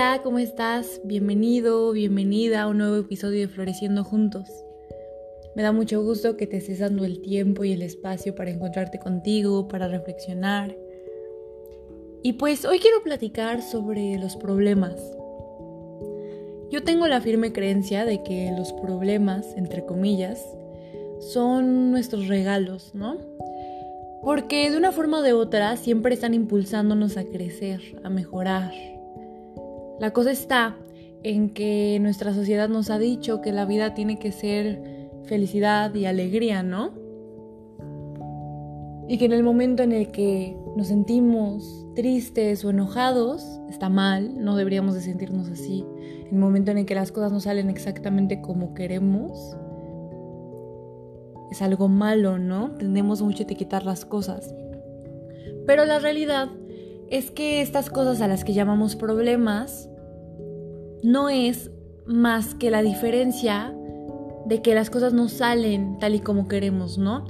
Hola, ¿cómo estás? Bienvenido, bienvenida a un nuevo episodio de Floreciendo Juntos. Me da mucho gusto que te estés dando el tiempo y el espacio para encontrarte contigo, para reflexionar. Y pues hoy quiero platicar sobre los problemas. Yo tengo la firme creencia de que los problemas, entre comillas, son nuestros regalos, ¿no? Porque de una forma o de otra siempre están impulsándonos a crecer, a mejorar, la cosa está en que nuestra sociedad nos ha dicho que la vida tiene que ser felicidad y alegría, ¿no? Y que en el momento en el que nos sentimos tristes o enojados, está mal, no deberíamos de sentirnos así. En el momento en el que las cosas no salen exactamente como queremos, es algo malo, ¿no? Tendemos mucho a etiquetar las cosas. Pero la realidad es que estas cosas a las que llamamos problemas no es más que la diferencia de que las cosas no salen tal y como queremos, ¿no?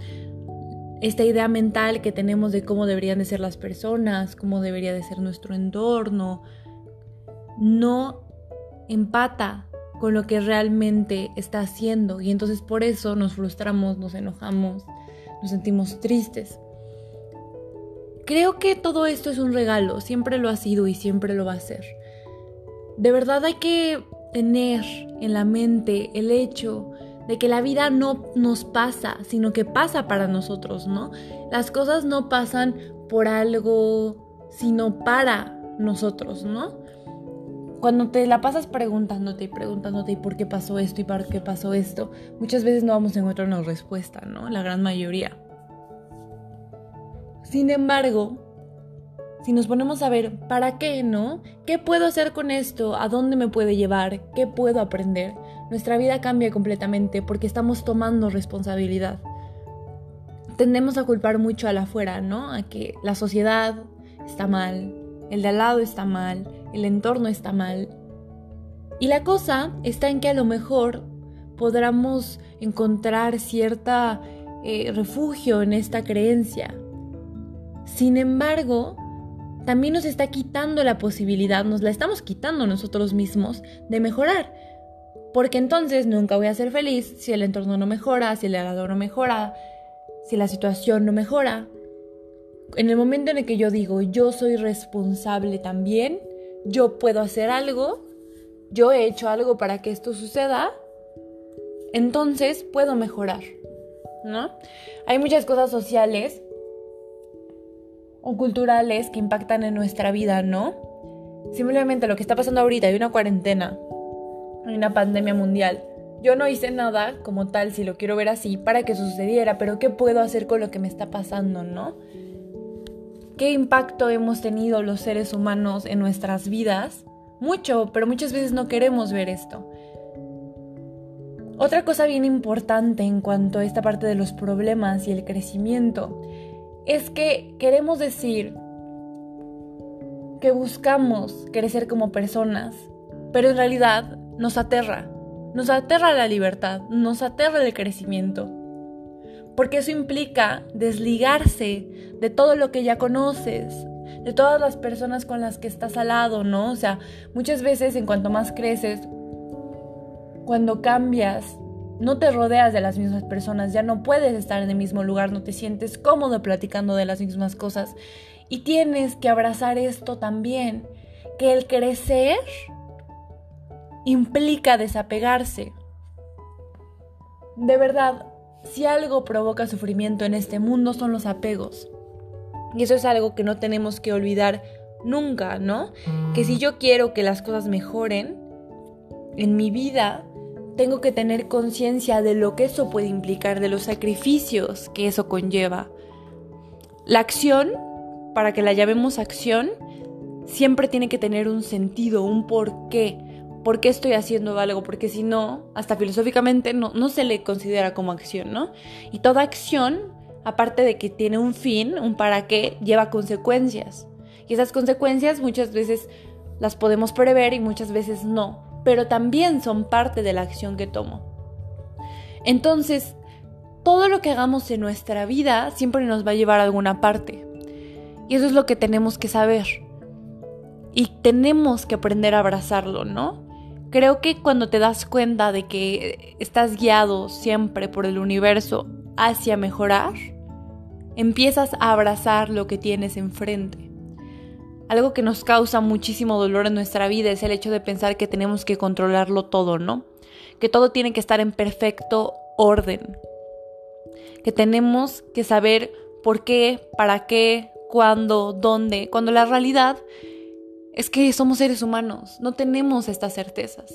Esta idea mental que tenemos de cómo deberían de ser las personas, cómo debería de ser nuestro entorno, no empata con lo que realmente está haciendo y entonces por eso nos frustramos, nos enojamos, nos sentimos tristes. Creo que todo esto es un regalo, siempre lo ha sido y siempre lo va a ser. De verdad hay que tener en la mente el hecho de que la vida no nos pasa, sino que pasa para nosotros, ¿no? Las cosas no pasan por algo, sino para nosotros, ¿no? Cuando te la pasas preguntándote y preguntándote y por qué pasó esto y por qué pasó esto, muchas veces no vamos a encontrar una respuesta, ¿no? La gran mayoría. Sin embargo, si nos ponemos a ver, ¿para qué no? ¿Qué puedo hacer con esto? ¿A dónde me puede llevar? ¿Qué puedo aprender? Nuestra vida cambia completamente porque estamos tomando responsabilidad. Tendemos a culpar mucho a la afuera, ¿no? A que la sociedad está mal, el de al lado está mal, el entorno está mal. Y la cosa está en que a lo mejor podamos encontrar cierta eh, refugio en esta creencia. Sin embargo, también nos está quitando la posibilidad, nos la estamos quitando nosotros mismos de mejorar. Porque entonces nunca voy a ser feliz si el entorno no mejora, si el helado no mejora, si la situación no mejora. En el momento en el que yo digo yo soy responsable también, yo puedo hacer algo, yo he hecho algo para que esto suceda, entonces puedo mejorar, ¿no? Hay muchas cosas sociales o culturales que impactan en nuestra vida, ¿no? Simplemente lo que está pasando ahorita, hay una cuarentena, hay una pandemia mundial. Yo no hice nada como tal, si lo quiero ver así, para que sucediera, pero ¿qué puedo hacer con lo que me está pasando, no? ¿Qué impacto hemos tenido los seres humanos en nuestras vidas? Mucho, pero muchas veces no queremos ver esto. Otra cosa bien importante en cuanto a esta parte de los problemas y el crecimiento es que queremos decir que buscamos crecer como personas, pero en realidad nos aterra. Nos aterra la libertad, nos aterra el crecimiento. Porque eso implica desligarse de todo lo que ya conoces, de todas las personas con las que estás al lado, ¿no? O sea, muchas veces en cuanto más creces, cuando cambias no te rodeas de las mismas personas, ya no puedes estar en el mismo lugar, no te sientes cómodo platicando de las mismas cosas. Y tienes que abrazar esto también, que el crecer implica desapegarse. De verdad, si algo provoca sufrimiento en este mundo son los apegos. Y eso es algo que no tenemos que olvidar nunca, ¿no? Que si yo quiero que las cosas mejoren en mi vida, tengo que tener conciencia de lo que eso puede implicar, de los sacrificios que eso conlleva. La acción, para que la llamemos acción, siempre tiene que tener un sentido, un porqué. ¿Por qué estoy haciendo algo? Porque si no, hasta filosóficamente no, se le considera como acción, ¿no? Y toda acción, aparte de que tiene un fin, un para qué, lleva consecuencias. Y esas consecuencias muchas veces las podemos prever y muchas veces no pero también son parte de la acción que tomo. Entonces, todo lo que hagamos en nuestra vida siempre nos va a llevar a alguna parte. Y eso es lo que tenemos que saber. y tenemos que aprender a abrazarlo, ¿no? Creo que cuando te das cuenta de que estás guiado siempre por el universo hacia mejorar, empiezas a abrazar lo que tienes enfrente. Algo que nos causa muchísimo dolor en nuestra vida es el hecho de pensar que tenemos que controlarlo todo, ¿no? Que todo tiene que estar en perfecto orden. Que tenemos que saber por qué, para qué, cuándo, dónde, cuando la realidad es que somos seres humanos, no tenemos estas certezas.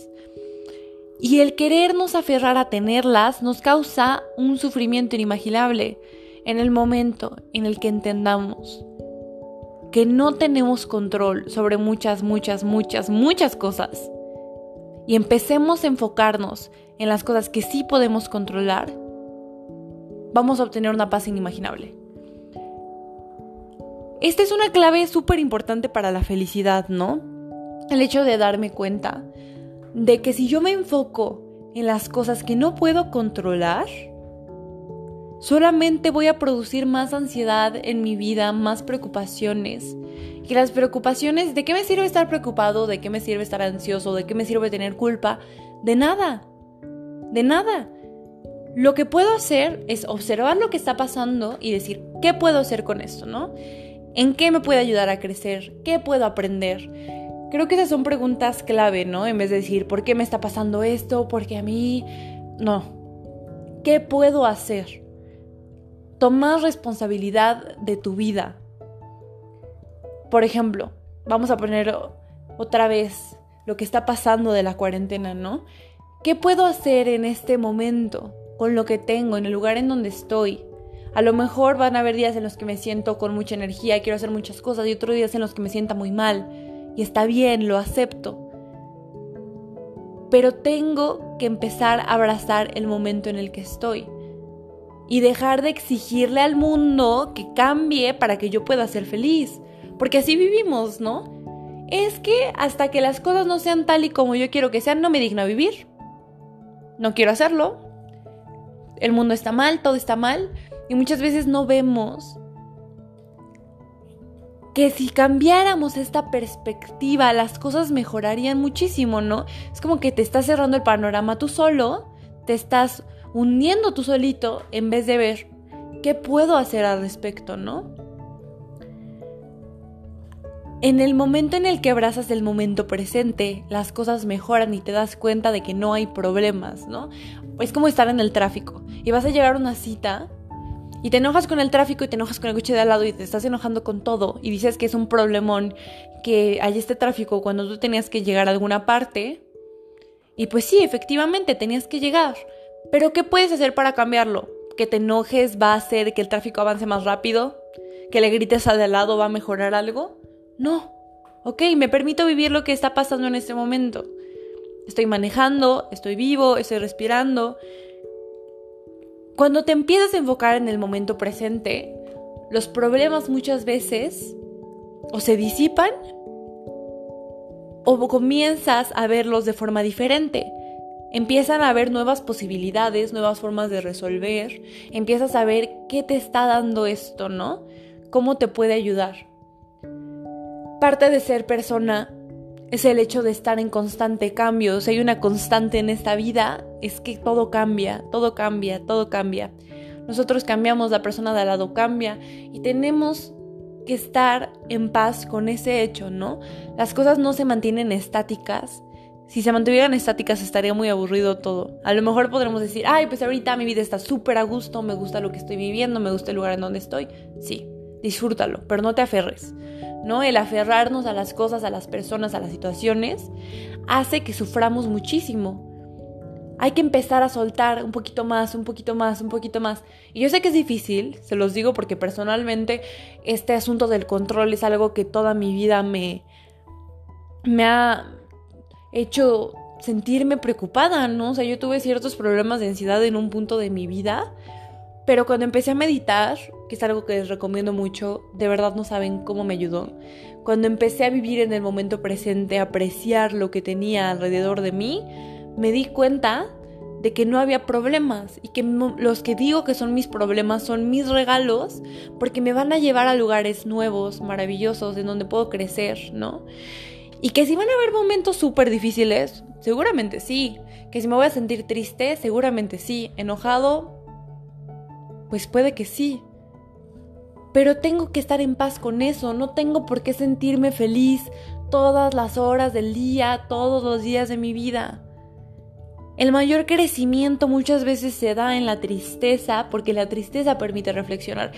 Y el querernos aferrar a tenerlas nos causa un sufrimiento inimaginable en el momento en el que entendamos que no tenemos control sobre muchas, muchas, muchas, muchas cosas y empecemos a enfocarnos en las cosas que sí podemos controlar, vamos a obtener una paz inimaginable. Esta es una clave súper importante para la felicidad, ¿no? El hecho de darme cuenta de que si yo me enfoco en las cosas que no puedo controlar, solamente voy a producir más ansiedad en mi vida, más preocupaciones. Y las preocupaciones, ¿de qué me sirve estar preocupado? ¿De qué me sirve estar ansioso? ¿De qué me sirve tener culpa? De nada. De nada. Lo que puedo hacer es observar lo que está pasando y decir, ¿qué puedo hacer con esto, no? ¿En qué me puede ayudar a crecer? ¿Qué puedo aprender? Creo que esas son preguntas clave, ¿no? En vez de decir, ¿por qué me está pasando esto? Porque a mí... No. ¿Qué puedo hacer? Tomar responsabilidad de tu vida. Por ejemplo, vamos a poner otra vez lo que está pasando de la cuarentena, ¿no? ¿Qué puedo hacer en este momento con lo que tengo, en el lugar en donde estoy? A lo mejor van a haber días en los que me siento con mucha energía, quiero hacer muchas cosas y otros días en los que me sienta muy mal. Y está bien, lo acepto. Pero tengo que empezar a abrazar el momento en el que estoy. Y dejar de exigirle al mundo que cambie para que yo pueda ser feliz. Porque así vivimos, ¿no? Es que hasta que las cosas no sean tal y como yo quiero que sean, no me digno vivir. No quiero hacerlo. El mundo está mal, todo está mal. Y muchas veces no vemos que si cambiáramos esta perspectiva, las cosas mejorarían muchísimo, ¿no? Es como que te estás cerrando el panorama tú solo, te estás hundiendo tú solito en vez de ver qué puedo hacer al respecto, ¿no? En el momento en el que abrazas el momento presente, las cosas mejoran y te das cuenta de que no hay problemas, ¿no? Es como estar en el tráfico y vas a llegar a una cita y te enojas con el tráfico y te enojas con el coche de al lado y te estás enojando con todo y dices que es un problemón que hay este tráfico cuando tú tenías que llegar a alguna parte. Y pues sí, efectivamente tenías que llegar. Pero ¿qué puedes hacer para cambiarlo? ¿Que te enojes va a hacer que el tráfico avance más rápido? ¿Que le grites al de al lado va a mejorar algo? No. Ok, me permito vivir lo que está pasando en este momento. Estoy manejando, estoy vivo, estoy respirando, cuando te empiezas a enfocar en el momento presente, los problemas muchas veces o se disipan o comienzas a verlos de forma diferente. Empiezan a haber nuevas posibilidades, nuevas formas de resolver. Empiezas a ver qué te está dando esto, ¿no? ¿Cómo te puede ayudar? Parte de ser persona es el hecho de estar en constante cambio. Si hay una constante en esta vida, es que todo cambia, todo cambia, todo cambia. Nosotros cambiamos, la persona de al lado cambia y tenemos que estar en paz con ese hecho, ¿no? Las cosas no se mantienen estáticas. Si se mantuvieran estáticas estaría muy aburrido todo. A lo mejor podremos decir, ay, pues ahorita mi vida está súper a gusto, me gusta lo que estoy viviendo, me gusta el lugar en donde estoy. Sí, disfrútalo, pero no te aferres. ¿no? El aferrarnos a las cosas, a las personas, a las situaciones, hace que suframos muchísimo. Hay que empezar a soltar un poquito más, un poquito más, un poquito más. Y yo sé que es difícil, se los digo porque personalmente este asunto del control es algo que toda mi vida me, me ha hecho sentirme preocupada, ¿no? O sea, yo tuve ciertos problemas de ansiedad en un punto de mi vida pero cuando empecé a meditar, que es algo que les recomiendo mucho, de verdad no saben cómo me ayudó. Cuando empecé a vivir en el momento presente, apreciar lo que tenía alrededor de mí, me di cuenta de que no había problemas y que los que digo que son mis problemas son mis regalos porque me van a llevar a lugares nuevos, maravillosos, en donde puedo crecer, ¿no? Y que si van a haber momentos súper difíciles, seguramente sí. Que si me voy a sentir triste, seguramente sí. Enojado, pues puede que sí. Pero tengo que estar en paz con eso, no tengo por qué sentirme feliz todas las horas del día, todos los días de mi vida. El mayor crecimiento muchas veces se da en la tristeza porque la tristeza permite reflexionar.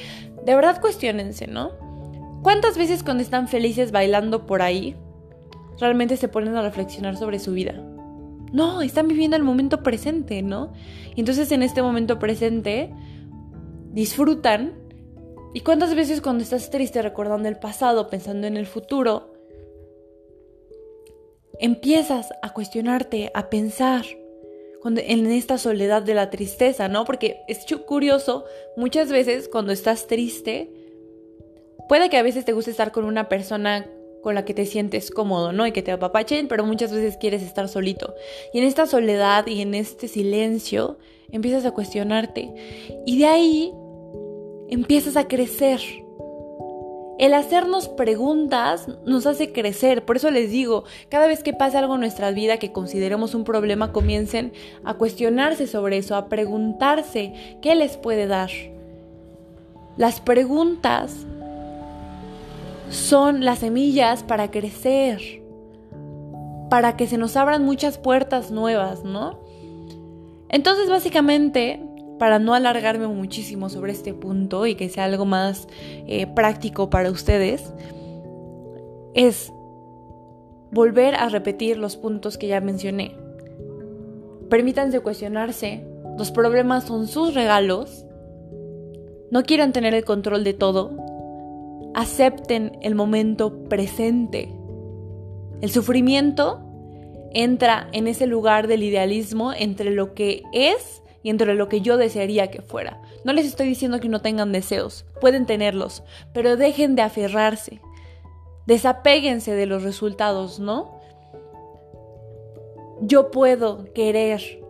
De verdad cuestionense, ¿no? ¿Cuántas veces cuando están felices bailando por ahí, realmente se ponen a reflexionar sobre su vida? No, están viviendo el momento presente, ¿no? Y entonces en este momento presente disfrutan. ¿Y cuántas veces cuando estás triste recordando el pasado, pensando en el futuro, empiezas a cuestionarte, a pensar en esta soledad de la tristeza, ¿no? Porque es curioso, muchas veces cuando estás triste, puede que a veces te guste estar con una persona con la que te sientes cómodo, ¿no? Y que te apapachen, pero muchas veces quieres estar solito. Y en esta soledad y en este silencio empiezas a cuestionarte. Y de ahí empiezas a crecer. El hacernos preguntas nos hace crecer, por eso les digo, cada vez que pasa algo en nuestra vida que consideremos un problema, comiencen a cuestionarse sobre eso, a preguntarse qué les puede dar. Las preguntas son las semillas para crecer, para que se nos abran muchas puertas nuevas, ¿no? Entonces, básicamente, para no alargarme muchísimo sobre este punto y que sea algo más eh, práctico para ustedes, es volver a repetir los puntos que ya mencioné. Permítanse cuestionarse, los problemas son sus regalos, no quieran tener el control de todo, acepten el momento presente. El sufrimiento entra en ese lugar del idealismo entre lo que es y entre lo que yo desearía que fuera. No les estoy diciendo que no tengan deseos, pueden tenerlos, pero dejen de aferrarse. Desapéguense de los resultados, ¿no? Yo puedo querer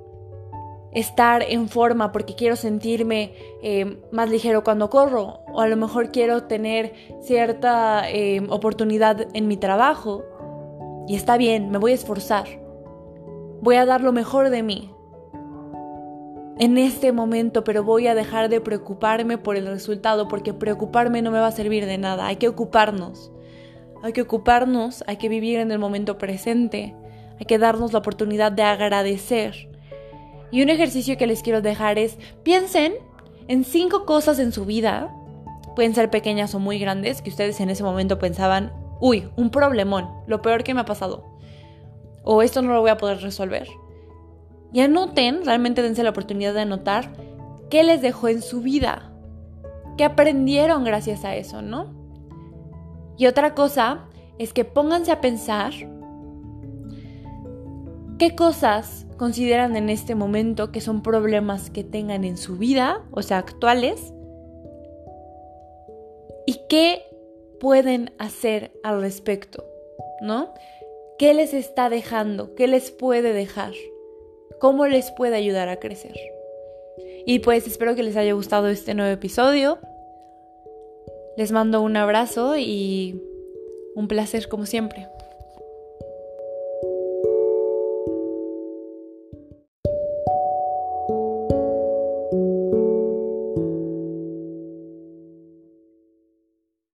estar en forma porque quiero sentirme eh, más ligero cuando corro o a lo mejor quiero tener cierta eh, oportunidad en mi trabajo y está bien, me voy a esforzar, voy a dar lo mejor de mí, en este momento, pero voy a dejar de preocuparme por el resultado, porque preocuparme no me va a servir de nada. Hay que ocuparnos. Hay que ocuparnos, hay que vivir en el momento presente, hay que darnos la oportunidad de agradecer. Y un ejercicio que les quiero dejar es, piensen en cinco cosas en su vida, pueden ser pequeñas o muy grandes, que ustedes en ese momento pensaban, uy, un problemón, lo peor que me ha pasado, o esto no lo voy a poder resolver. Y anoten, realmente dense la oportunidad de anotar qué les dejó en su vida, qué aprendieron gracias a eso, ¿no? Y otra cosa es que pónganse a pensar qué cosas consideran en este momento que son problemas que tengan en su vida, o sea, actuales, y qué pueden hacer al respecto, ¿no? ¿Qué les está dejando? ¿Qué les puede dejar? cómo les puede ayudar a crecer. Y pues espero que les haya gustado este nuevo episodio. Les mando un abrazo y un placer como siempre.